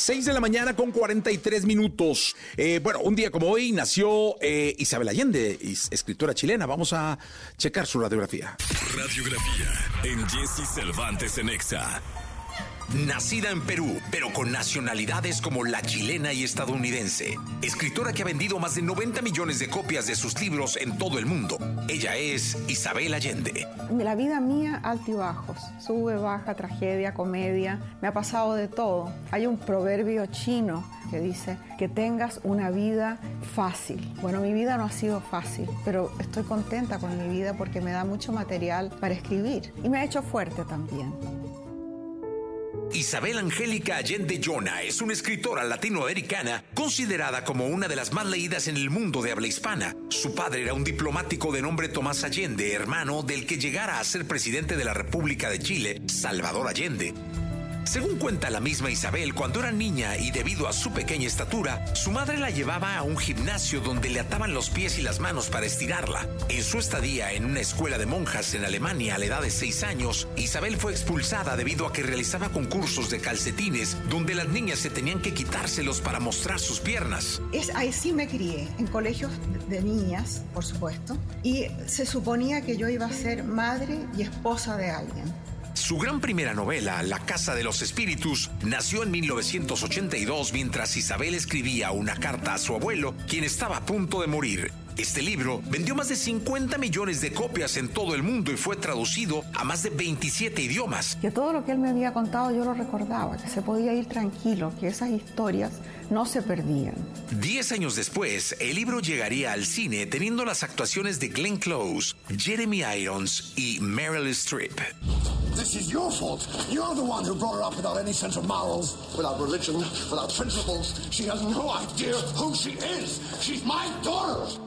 6 de la mañana con 43 minutos. Eh, bueno, un día como hoy nació eh, Isabel Allende, escritora chilena. Vamos a checar su radiografía. Radiografía en Jesse Cervantes en Exa. Nacida en Perú, pero con nacionalidades como la chilena y estadounidense. Escritora que ha vendido más de 90 millones de copias de sus libros en todo el mundo. Ella es Isabel Allende. La vida mía, altibajos. Sube, baja, tragedia, comedia. Me ha pasado de todo. Hay un proverbio chino que dice que tengas una vida fácil. Bueno, mi vida no ha sido fácil, pero estoy contenta con mi vida porque me da mucho material para escribir y me ha hecho fuerte también. Isabel Angélica Allende Jona es una escritora latinoamericana considerada como una de las más leídas en el mundo de habla hispana. Su padre era un diplomático de nombre Tomás Allende, hermano del que llegara a ser presidente de la República de Chile, Salvador Allende. Según cuenta la misma Isabel, cuando era niña y debido a su pequeña estatura, su madre la llevaba a un gimnasio donde le ataban los pies y las manos para estirarla. En su estadía en una escuela de monjas en Alemania a la edad de 6 años, Isabel fue expulsada debido a que realizaba concursos de calcetines donde las niñas se tenían que quitárselos para mostrar sus piernas. Es, ahí sí me crié, en colegios de niñas, por supuesto, y se suponía que yo iba a ser madre y esposa de alguien. Su gran primera novela, La Casa de los Espíritus, nació en 1982 mientras Isabel escribía una carta a su abuelo, quien estaba a punto de morir. Este libro vendió más de 50 millones de copias en todo el mundo y fue traducido a más de 27 idiomas. Que todo lo que él me había contado yo lo recordaba, que se podía ir tranquilo, que esas historias no se perdían. Diez años después, el libro llegaría al cine teniendo las actuaciones de Glenn Close, Jeremy Irons y Meryl Streep. This is your fault. You're the one who brought her up without any sense of morals, without religion, without principles. She has no idea who she is. She's my daughter.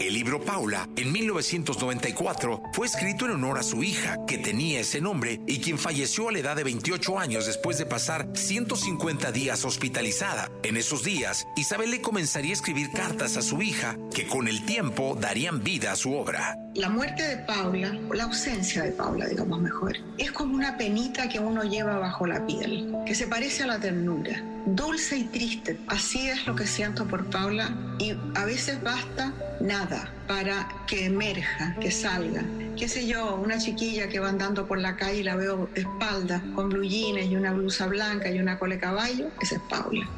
El libro Paula, en 1994, fue escrito en honor a su hija, que tenía ese nombre y quien falleció a la edad de 28 años después de pasar 150 días hospitalizada. En esos días, Isabel le comenzaría a escribir cartas a su hija, que con el tiempo darían vida a su obra. La muerte de Paula, o la ausencia de Paula, digamos mejor, es como una penita que uno lleva bajo la piel, que se parece a la ternura dulce y triste. Así es lo que siento por Paula y a veces basta nada para que emerja, que salga. Qué sé yo, una chiquilla que va andando por la calle y la veo espalda con blue y una blusa blanca y una cole caballo, esa es Paula.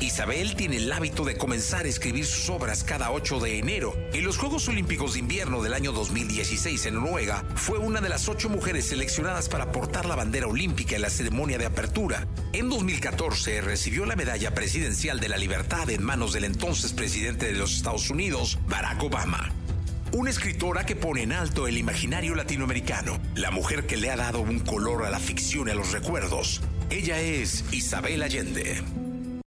Isabel tiene el hábito de comenzar a escribir sus obras cada 8 de enero. En los Juegos Olímpicos de Invierno del año 2016 en Noruega, fue una de las ocho mujeres seleccionadas para portar la bandera olímpica en la ceremonia de apertura. En 2014 recibió la Medalla Presidencial de la Libertad en manos del entonces presidente de los Estados Unidos, Barack Obama. Una escritora que pone en alto el imaginario latinoamericano, la mujer que le ha dado un color a la ficción y a los recuerdos. Ella es Isabel Allende.